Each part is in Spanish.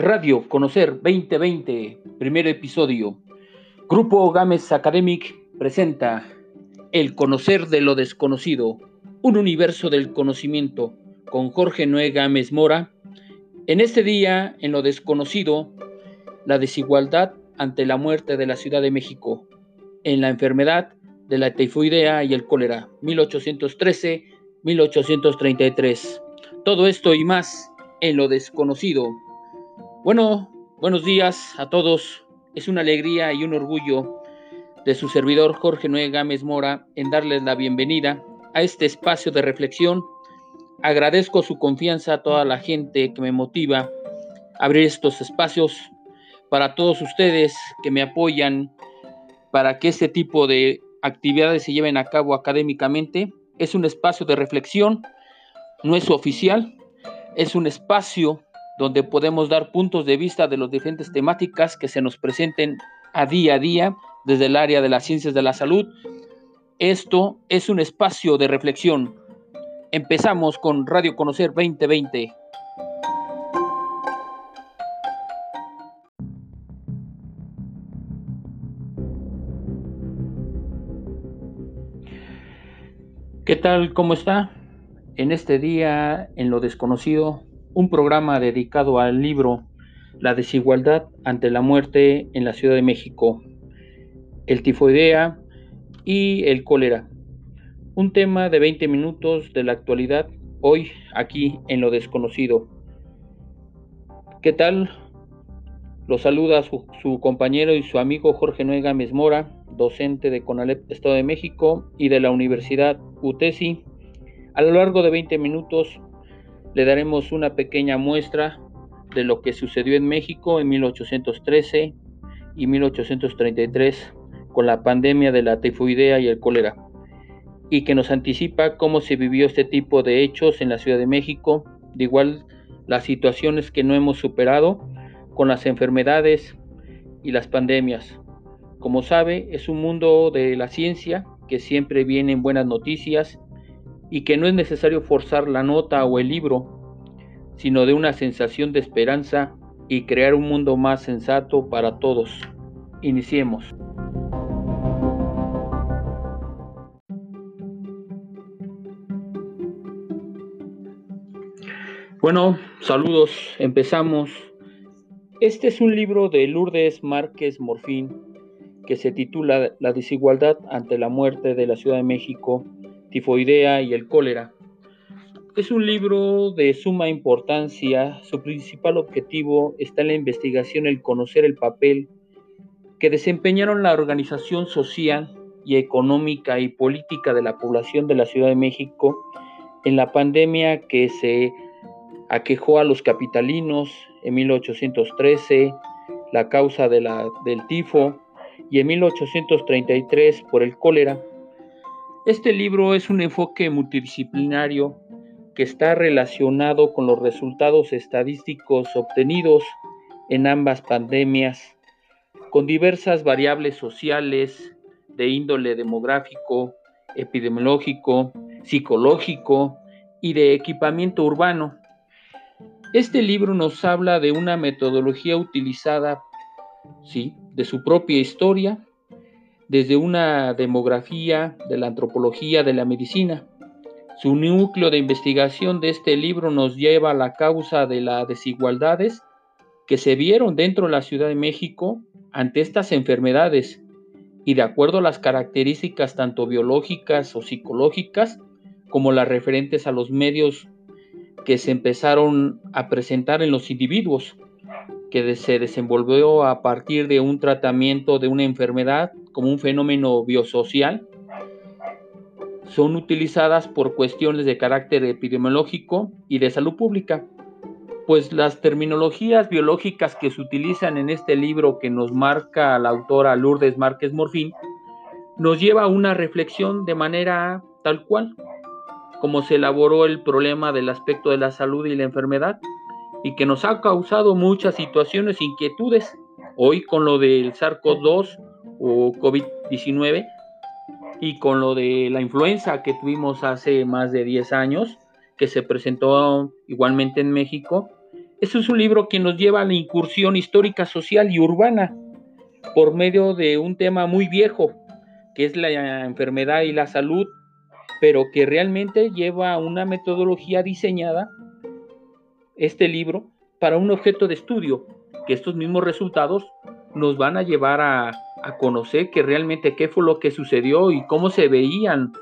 Radio Conocer 2020, primer episodio. Grupo Gámez Academic presenta El Conocer de lo Desconocido, un universo del conocimiento, con Jorge Noé Gámez Mora. En este día, en lo desconocido, la desigualdad ante la muerte de la Ciudad de México, en la enfermedad de la tifoidea y el cólera, 1813-1833. Todo esto y más en lo desconocido. Bueno, buenos días a todos. Es una alegría y un orgullo de su servidor Jorge Noé Gámez Mora en darles la bienvenida a este espacio de reflexión. Agradezco su confianza a toda la gente que me motiva a abrir estos espacios para todos ustedes que me apoyan para que este tipo de actividades se lleven a cabo académicamente. Es un espacio de reflexión, no es oficial, es un espacio donde podemos dar puntos de vista de las diferentes temáticas que se nos presenten a día a día desde el área de las ciencias de la salud. Esto es un espacio de reflexión. Empezamos con Radio Conocer 2020. ¿Qué tal? ¿Cómo está? En este día, en lo desconocido, un programa dedicado al libro La desigualdad ante la muerte en la Ciudad de México, el tifoidea y el cólera. Un tema de 20 minutos de la actualidad hoy aquí en lo desconocido. ¿Qué tal? Lo saluda su, su compañero y su amigo Jorge Nuega Mesmora, docente de CONALEP Estado de México y de la Universidad UTESI. A lo largo de 20 minutos le daremos una pequeña muestra de lo que sucedió en México en 1813 y 1833 con la pandemia de la tifoidea y el cólera, y que nos anticipa cómo se vivió este tipo de hechos en la Ciudad de México, de igual las situaciones que no hemos superado con las enfermedades y las pandemias. Como sabe, es un mundo de la ciencia que siempre vienen buenas noticias y que no es necesario forzar la nota o el libro, sino de una sensación de esperanza y crear un mundo más sensato para todos. Iniciemos. Bueno, saludos, empezamos. Este es un libro de Lourdes Márquez Morfín que se titula La desigualdad ante la muerte de la Ciudad de México tifoidea y el cólera. Es un libro de suma importancia. Su principal objetivo está en la investigación, el conocer el papel que desempeñaron la organización social y económica y política de la población de la Ciudad de México en la pandemia que se aquejó a los capitalinos en 1813, la causa de la, del tifo, y en 1833 por el cólera. Este libro es un enfoque multidisciplinario que está relacionado con los resultados estadísticos obtenidos en ambas pandemias, con diversas variables sociales de índole demográfico, epidemiológico, psicológico y de equipamiento urbano. Este libro nos habla de una metodología utilizada, sí, de su propia historia, desde una demografía de la antropología de la medicina. Su núcleo de investigación de este libro nos lleva a la causa de las desigualdades que se vieron dentro de la Ciudad de México ante estas enfermedades y de acuerdo a las características tanto biológicas o psicológicas como las referentes a los medios que se empezaron a presentar en los individuos que se desenvolvió a partir de un tratamiento de una enfermedad como un fenómeno biosocial, son utilizadas por cuestiones de carácter epidemiológico y de salud pública, pues las terminologías biológicas que se utilizan en este libro que nos marca la autora Lourdes Márquez Morfín, nos lleva a una reflexión de manera tal cual, como se elaboró el problema del aspecto de la salud y la enfermedad, y que nos ha causado muchas situaciones, inquietudes. Hoy con lo del SARS-CoV-2 o COVID-19 y con lo de la influenza que tuvimos hace más de 10 años, que se presentó igualmente en México, Este es un libro que nos lleva a la incursión histórica, social y urbana por medio de un tema muy viejo, que es la enfermedad y la salud, pero que realmente lleva una metodología diseñada, este libro, para un objeto de estudio, que estos mismos resultados nos van a llevar a, a conocer que realmente qué fue lo que sucedió y cómo se veían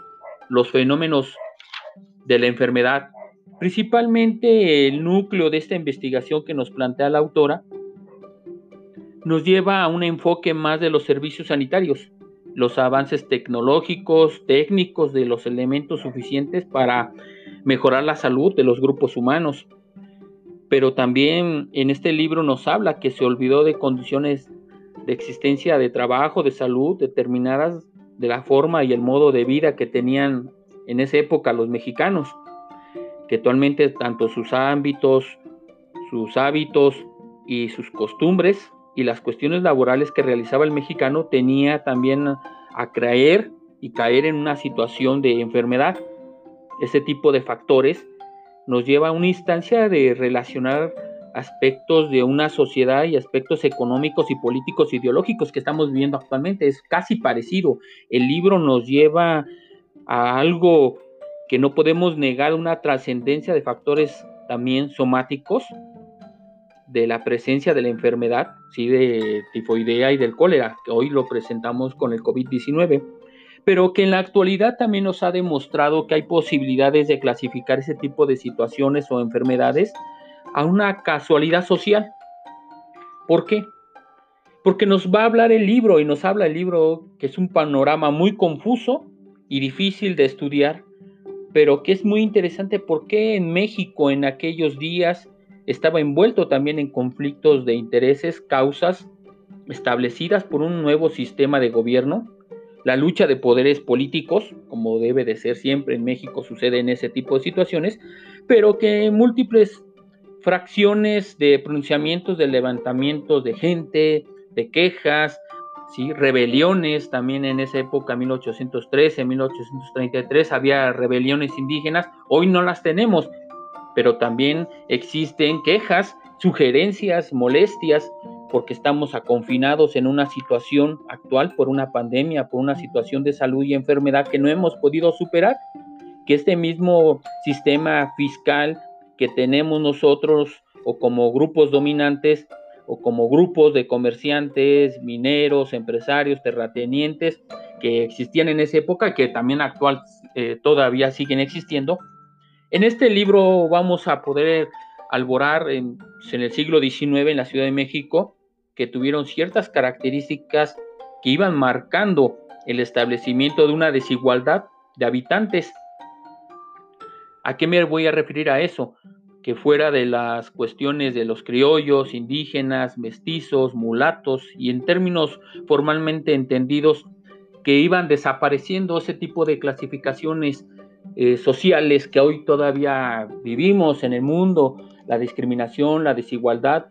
los fenómenos de la enfermedad. Principalmente el núcleo de esta investigación que nos plantea la autora nos lleva a un enfoque más de los servicios sanitarios, los avances tecnológicos, técnicos de los elementos suficientes para mejorar la salud de los grupos humanos. Pero también en este libro nos habla que se olvidó de condiciones de existencia de trabajo, de salud, determinadas de la forma y el modo de vida que tenían en esa época los mexicanos, que actualmente tanto sus ámbitos, sus hábitos y sus costumbres y las cuestiones laborales que realizaba el mexicano tenía también a creer y caer en una situación de enfermedad. Ese tipo de factores nos lleva a una instancia de relacionar aspectos de una sociedad y aspectos económicos y políticos ideológicos que estamos viviendo actualmente. Es casi parecido. El libro nos lleva a algo que no podemos negar, una trascendencia de factores también somáticos de la presencia de la enfermedad, sí, de tifoidea y del cólera, que hoy lo presentamos con el COVID-19, pero que en la actualidad también nos ha demostrado que hay posibilidades de clasificar ese tipo de situaciones o enfermedades a una casualidad social. ¿Por qué? Porque nos va a hablar el libro y nos habla el libro que es un panorama muy confuso y difícil de estudiar, pero que es muy interesante porque en México en aquellos días estaba envuelto también en conflictos de intereses, causas establecidas por un nuevo sistema de gobierno, la lucha de poderes políticos, como debe de ser siempre en México sucede en ese tipo de situaciones, pero que múltiples fracciones de pronunciamientos, de levantamientos de gente, de quejas, ¿sí? rebeliones, también en esa época, 1813, 1833, había rebeliones indígenas, hoy no las tenemos, pero también existen quejas, sugerencias, molestias, porque estamos confinados en una situación actual por una pandemia, por una situación de salud y enfermedad que no hemos podido superar, que este mismo sistema fiscal que tenemos nosotros o como grupos dominantes o como grupos de comerciantes, mineros, empresarios, terratenientes que existían en esa época, que también actual eh, todavía siguen existiendo. En este libro vamos a poder alborar en el siglo XIX en la Ciudad de México, que tuvieron ciertas características que iban marcando el establecimiento de una desigualdad de habitantes ¿A qué me voy a referir a eso? Que fuera de las cuestiones de los criollos, indígenas, mestizos, mulatos y en términos formalmente entendidos, que iban desapareciendo ese tipo de clasificaciones eh, sociales que hoy todavía vivimos en el mundo, la discriminación, la desigualdad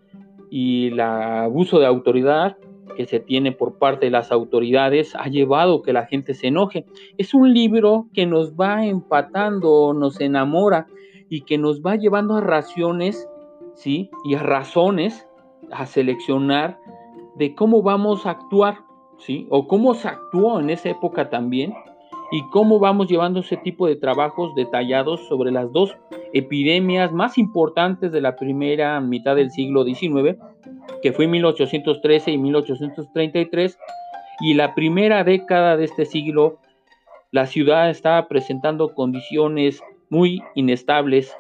y el abuso de autoridad, que se tiene por parte de las autoridades ha llevado que la gente se enoje. Es un libro que nos va empatando, nos enamora y que nos va llevando a raciones, ¿sí? Y a razones a seleccionar de cómo vamos a actuar, ¿sí? O cómo se actuó en esa época también y cómo vamos llevando ese tipo de trabajos detallados sobre las dos epidemias más importantes de la primera mitad del siglo XIX que fue en 1813 y 1833, y la primera década de este siglo, la ciudad estaba presentando condiciones muy inestables,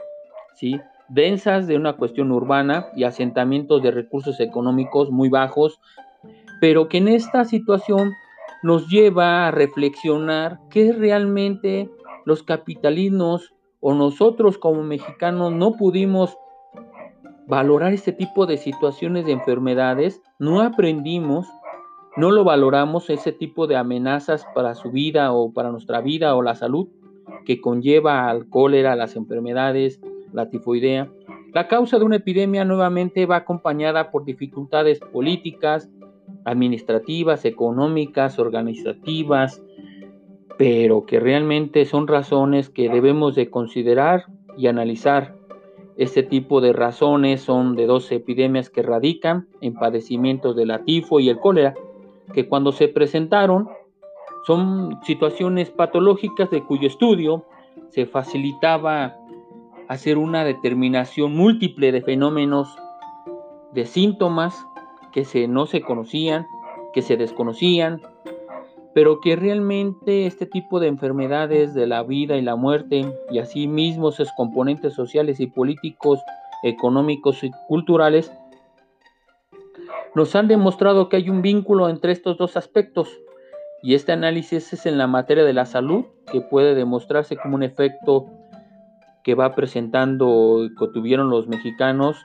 ¿sí? densas de una cuestión urbana y asentamientos de recursos económicos muy bajos, pero que en esta situación nos lleva a reflexionar qué realmente los capitalinos o nosotros como mexicanos no pudimos valorar este tipo de situaciones de enfermedades, no aprendimos, no lo valoramos ese tipo de amenazas para su vida o para nuestra vida o la salud que conlleva al cólera, las enfermedades, la tifoidea. La causa de una epidemia nuevamente va acompañada por dificultades políticas, administrativas, económicas, organizativas, pero que realmente son razones que debemos de considerar y analizar Este tipo de razones son de dos epidemias que radican en padecimientos de la tifo y el cólera, que cuando se presentaron son situaciones patológicas de cuyo estudio se facilitaba hacer una determinación múltiple de fenómenos de síntomas que se, no se conocían, que se desconocían, pero que realmente este tipo de enfermedades de la vida y la muerte y asimismo sus componentes sociales y políticos, económicos y culturales, nos han demostrado que hay un vínculo entre estos dos aspectos y este análisis es en la materia de la salud que puede demostrarse como un efecto que va presentando que tuvieron los mexicanos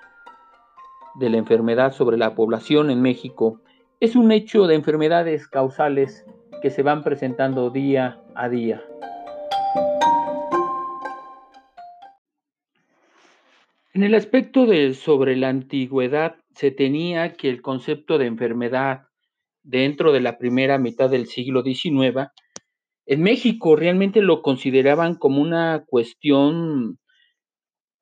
de la enfermedad sobre la población en México. Es un hecho de enfermedades causales que se van presentando día a día. En el aspecto de sobre la antigüedad, se tenía que el concepto de enfermedad dentro de la primera mitad del siglo XIX, en México realmente lo consideraban como una cuestión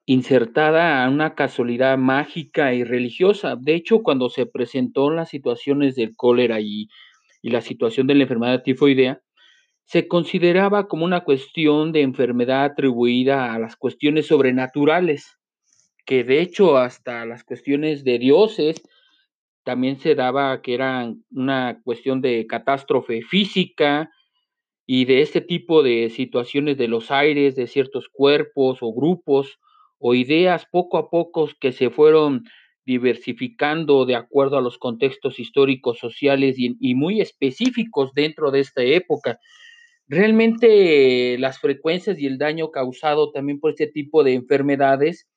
insertada a una casualidad mágica y religiosa. De hecho, cuando se presentó las situaciones del cólera y y la situación de la enfermedad tifoidea, se consideraba como una cuestión de enfermedad atribuida a las cuestiones sobrenaturales, que de hecho hasta las cuestiones de dioses también se daba que eran una cuestión de catástrofe física y de este tipo de situaciones de los aires, de ciertos cuerpos o grupos o ideas poco a poco que se fueron diversificando de acuerdo a los contextos históricos, sociales y, muy específicos dentro de esta época. Realmente las frecuencias y el daño causado también por este tipo de enfermedades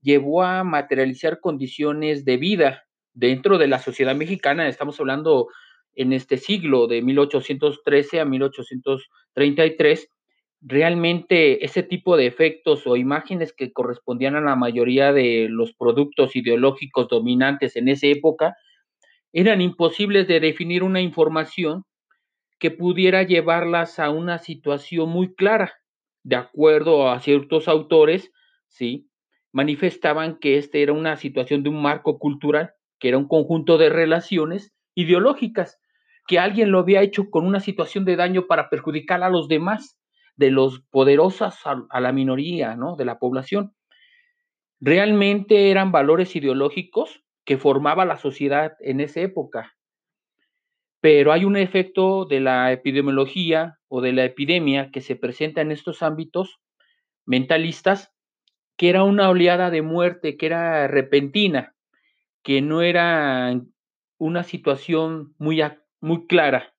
llevó a materializar condiciones de vida dentro de la sociedad mexicana. Estamos hablando en este siglo de 1813 a 1833 realmente ese tipo de efectos o imágenes que correspondían a la mayoría de los productos ideológicos dominantes en esa época eran imposibles de definir una información que pudiera llevarlas a una situación muy clara. De acuerdo a ciertos autores, sí, manifestaban que este era una situación de un marco cultural, que era un conjunto de relaciones ideológicas, que alguien lo había hecho con una situación de daño para perjudicar a los demás de los poderosos a, la minoría, ¿no? De la población. Realmente eran valores ideológicos que formaba la sociedad en esa época. Pero hay un efecto de la epidemiología o de la epidemia que se presenta en estos ámbitos mentalistas, que era una oleada de muerte, que era repentina, que no era una situación muy, muy clara.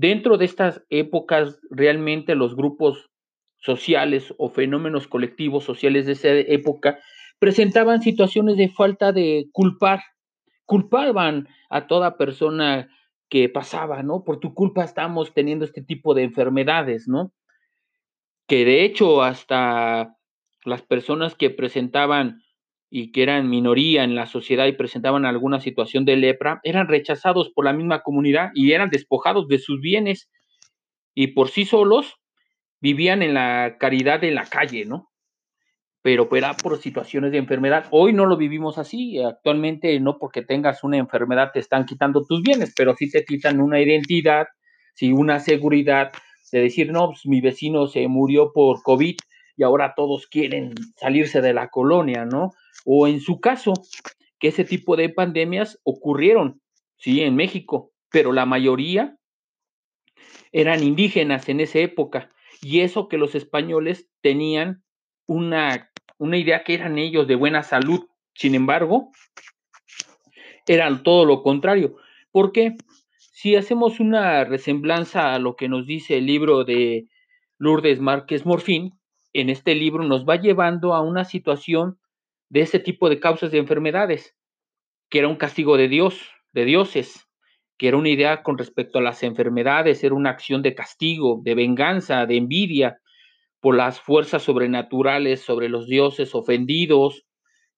Dentro de estas épocas, realmente los grupos sociales o fenómenos colectivos sociales de esa época presentaban situaciones de falta de culpar, culpaban a toda persona que pasaba, ¿no? Por tu culpa estamos teniendo este tipo de enfermedades, ¿no? Que de hecho hasta las personas que presentaban y que eran minoría en la sociedad y presentaban alguna situación de lepra, eran rechazados por la misma comunidad y eran despojados de sus bienes y por sí solos vivían en la caridad de la calle, ¿no? Pero era por situaciones de enfermedad. Hoy no lo vivimos así. Actualmente no porque tengas una enfermedad te están quitando tus bienes, pero sí te quitan una identidad, sí una seguridad de decir, no, pues mi vecino se murió por COVID y ahora todos quieren salirse de la colonia, ¿no? O en su caso, que ese tipo de pandemias ocurrieron, sí, en México, pero la mayoría eran indígenas en esa época. Y eso que los españoles tenían una, una idea que eran ellos de buena salud. Sin embargo, eran todo lo contrario. Porque si hacemos una resemblanza a lo que nos dice el libro de Lourdes Márquez Morfín, en este libro nos va llevando a una situación de ese tipo de causas de enfermedades, que era un castigo de Dios, de dioses, que era una idea con respecto a las enfermedades, era una acción de castigo, de venganza, de envidia por las fuerzas sobrenaturales sobre los dioses ofendidos,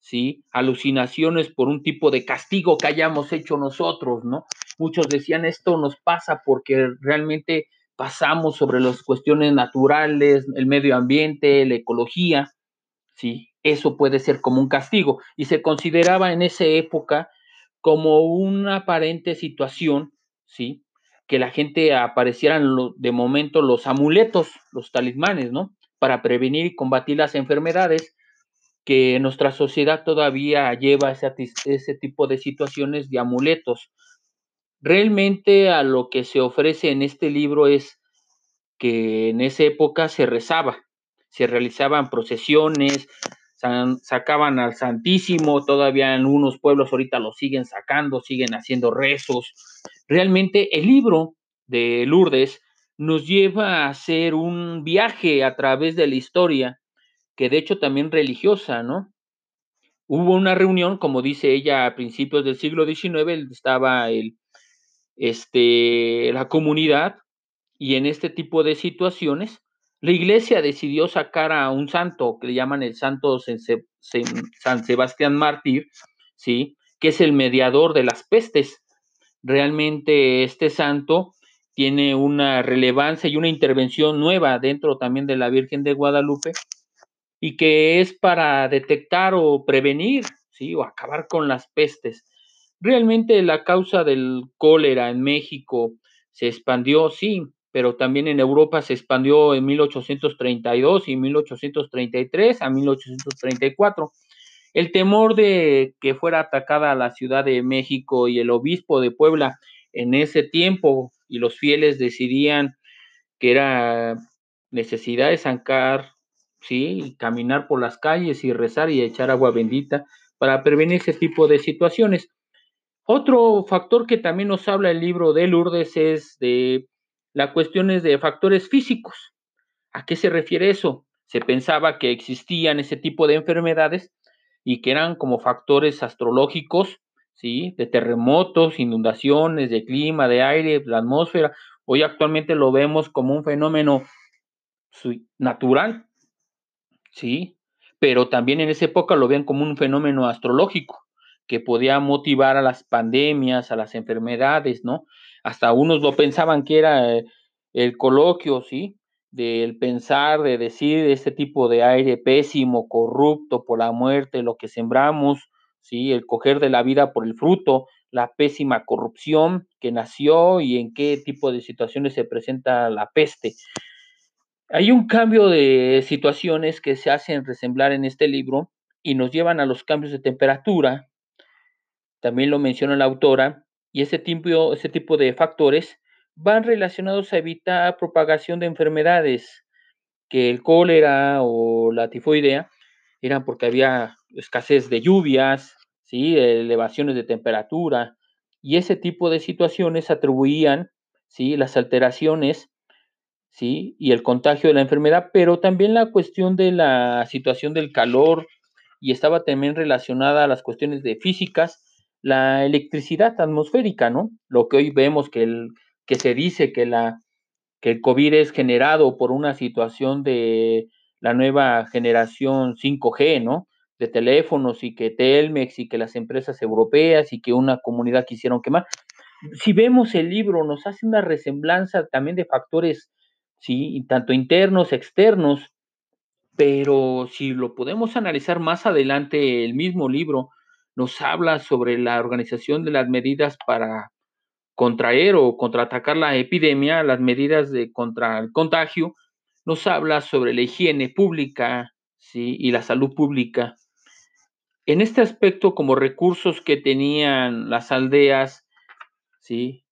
¿sí? Alucinaciones por un tipo de castigo que hayamos hecho nosotros, ¿no? Muchos decían esto nos pasa porque realmente pasamos sobre las cuestiones naturales, el medio ambiente, la ecología, ¿sí? Eso puede ser como un castigo y se consideraba en esa época como una aparente situación, ¿sí? Que la gente aparecieran de momento los amuletos, los talismanes, ¿no? Para prevenir y combatir las enfermedades que nuestra sociedad todavía lleva ese, ese tipo de situaciones de amuletos. Realmente a lo que se ofrece en este libro es que en esa época se rezaba, se realizaban procesiones, sacaban al Santísimo, todavía en unos pueblos ahorita lo siguen sacando, siguen haciendo rezos. Realmente el libro de Lourdes nos lleva a hacer un viaje a través de la historia, que de hecho también religiosa, ¿no? Hubo una reunión, como dice ella, a principios del siglo XIX, estaba el, este, la comunidad y en este tipo de situaciones la iglesia decidió sacar a un santo que le llaman el santo San Sebastián Mártir, ¿sí? que es el mediador de las pestes. Realmente este santo tiene una relevancia y una intervención nueva dentro también de la Virgen de Guadalupe y que es para detectar o prevenir, ¿sí? o acabar con las pestes. Realmente la causa del cólera en México se expandió, sí, pero también en Europa se expandió en 1832 y 1833 a 1834. El temor de que fuera atacada la Ciudad de México y el obispo de Puebla en ese tiempo y los fieles decidían que era necesidad de zancar, sí, caminar por las calles y rezar y echar agua bendita para prevenir ese tipo de situaciones. Otro factor que también nos habla el libro de Lourdes es de la cuestión es de factores físicos. ¿A qué se refiere eso? Se pensaba que existían ese tipo de enfermedades y que eran como factores astrológicos, ¿sí? De terremotos, inundaciones, de clima, de aire, la atmósfera. Hoy actualmente lo vemos como un fenómeno natural, ¿sí? Pero también en esa época lo ven como un fenómeno astrológico que podía motivar a las pandemias, a las enfermedades, ¿no? Hasta unos lo pensaban que era eh, el coloquio, ¿sí? Del pensar, de decir este tipo de aire pésimo, corrupto por la muerte, lo que sembramos, ¿sí? El coger de la vida por el fruto, la pésima corrupción que nació y en qué tipo de situaciones se presenta la peste. Hay un cambio de situaciones que se hacen resemblar en este libro y nos llevan a los cambios de temperatura. También lo menciona la autora, y ese tipo, ese tipo de factores van relacionados a evitar propagación de enfermedades, que el cólera o la tifoidea eran porque había escasez de lluvias, ¿sí? elevaciones de temperatura, y ese tipo de situaciones atribuían ¿sí? las alteraciones ¿sí? y el contagio de la enfermedad, pero también la cuestión de la situación del calor, y estaba también relacionada a las cuestiones de físicas, la electricidad atmosférica, ¿no? Lo que hoy vemos que, el, que se dice que, la, que el COVID es generado por una situación de la nueva generación 5G, ¿no? De teléfonos y que Telmex y que las empresas europeas y que una comunidad quisieron quemar. Si vemos el libro, nos hace una resemblanza también de factores, sí, tanto internos, externos, pero si lo podemos analizar más adelante, el mismo libro, nos habla sobre la organización de las medidas para contraer o contraatacar la epidemia, las medidas de contra el contagio, nos habla sobre la higiene pública ¿sí? y la salud pública. En este aspecto, como recursos que tenían las aldeas, ¿sí?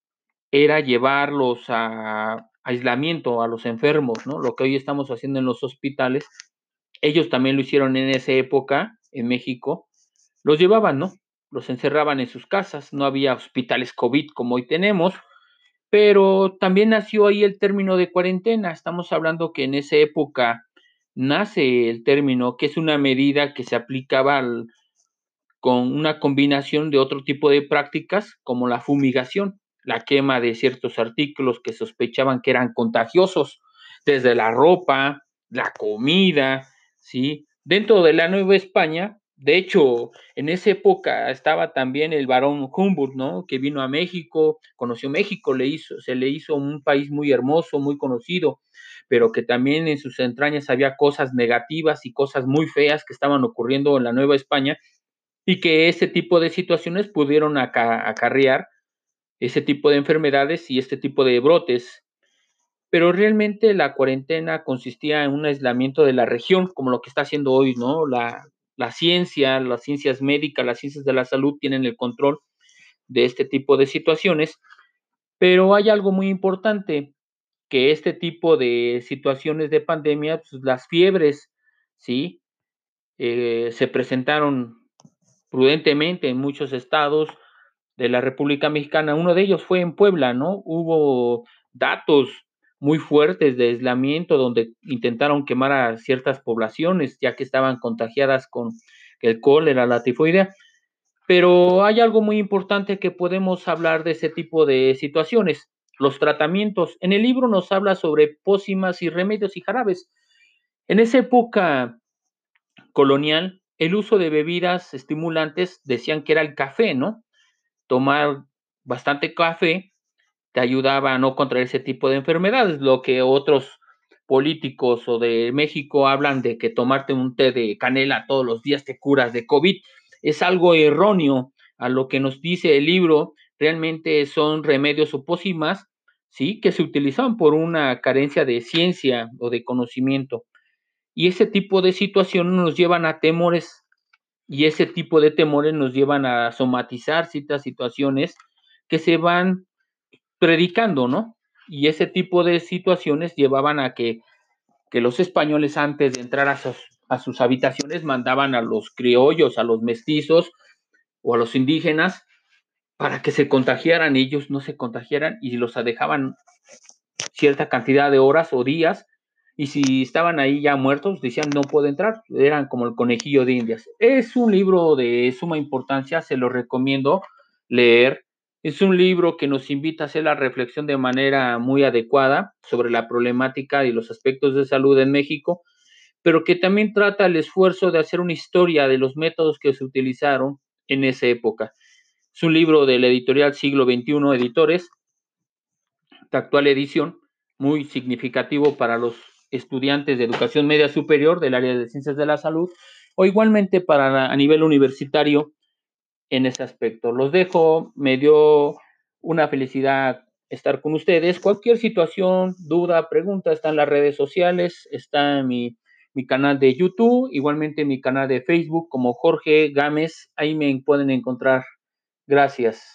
era llevarlos a aislamiento a los enfermos, ¿no? Lo que hoy estamos haciendo en los hospitales, ellos también lo hicieron en esa época en México, los llevaban, ¿no? Los encerraban en sus casas, no había hospitales COVID como hoy tenemos, pero también nació ahí el término de cuarentena. Estamos hablando que en esa época nace el término, que es una medida que se aplicaba con una combinación de otro tipo de prácticas, como la fumigación, la quema de ciertos artículos que sospechaban que eran contagiosos, desde la ropa, la comida, ¿sí? Dentro de la Nueva España de hecho, en esa época estaba también el barón Humboldt, ¿no? Que vino a México, conoció México, le hizo, se le hizo un país muy hermoso, muy conocido, pero que también en sus entrañas había cosas negativas y cosas muy feas que estaban ocurriendo en la Nueva España y que ese tipo de situaciones pudieron acarrear ese tipo de enfermedades y este tipo de brotes. Pero realmente la cuarentena consistía en un aislamiento de la región, como lo que está haciendo hoy, ¿no? La, la ciencia, las ciencias médicas, las ciencias de la salud tienen el control de este tipo de situaciones, pero hay algo muy importante, que este tipo de situaciones de pandemia, pues, las fiebres, ¿sí? Eh, se presentaron prudentemente en muchos estados de la República Mexicana. Uno de ellos fue en Puebla, ¿no? Hubo datos muy fuertes de aislamiento donde intentaron quemar a ciertas poblaciones ya que estaban contagiadas con el cólera, la tifoidea. Pero hay algo muy importante que podemos hablar de ese tipo de situaciones, los tratamientos. En el libro nos habla sobre pócimas y remedios y jarabes. En esa época colonial, el uso de bebidas estimulantes decían que era el café, ¿no? Tomar bastante café te ayudaba a no contraer ese tipo de enfermedades, lo que otros políticos o de México hablan de que tomarte un té de canela todos los días te curas de COVID es algo erróneo a lo que nos dice el libro, realmente son remedios o pócimas, ¿sí? Que se utilizaban por una carencia de ciencia o de conocimiento. Y ese tipo de situaciones nos llevan a temores y ese tipo de temores nos llevan a somatizar ciertas situaciones que se van predicando, ¿no? Y ese tipo de situaciones llevaban a que, que los españoles antes de entrar a sus, a sus habitaciones mandaban a los criollos, a los mestizos o a los indígenas para que se contagiaran, ellos no se contagiaran y los dejaban cierta cantidad de horas o días y si estaban ahí ya muertos decían no puedo entrar, eran como el conejillo de indias. Es un libro de suma importancia, se lo recomiendo leer. Es un libro que nos invita a hacer la reflexión de manera muy adecuada sobre la problemática y los aspectos de salud en México pero que también trata el esfuerzo de hacer una historia de los métodos que se utilizaron en esa época. Es un libro del editorial Siglo XXI Editores, de actual edición, muy significativo para los estudiantes de educación media superior del área de ciencias de la salud o igualmente para a nivel universitario en ese aspecto. Los dejo, me dio una felicidad estar con ustedes. Cualquier situación, duda, pregunta, está en las redes sociales, está en mi mi canal de YouTube, igualmente mi canal de Facebook como Jorge Gámez, ahí me pueden encontrar. Gracias.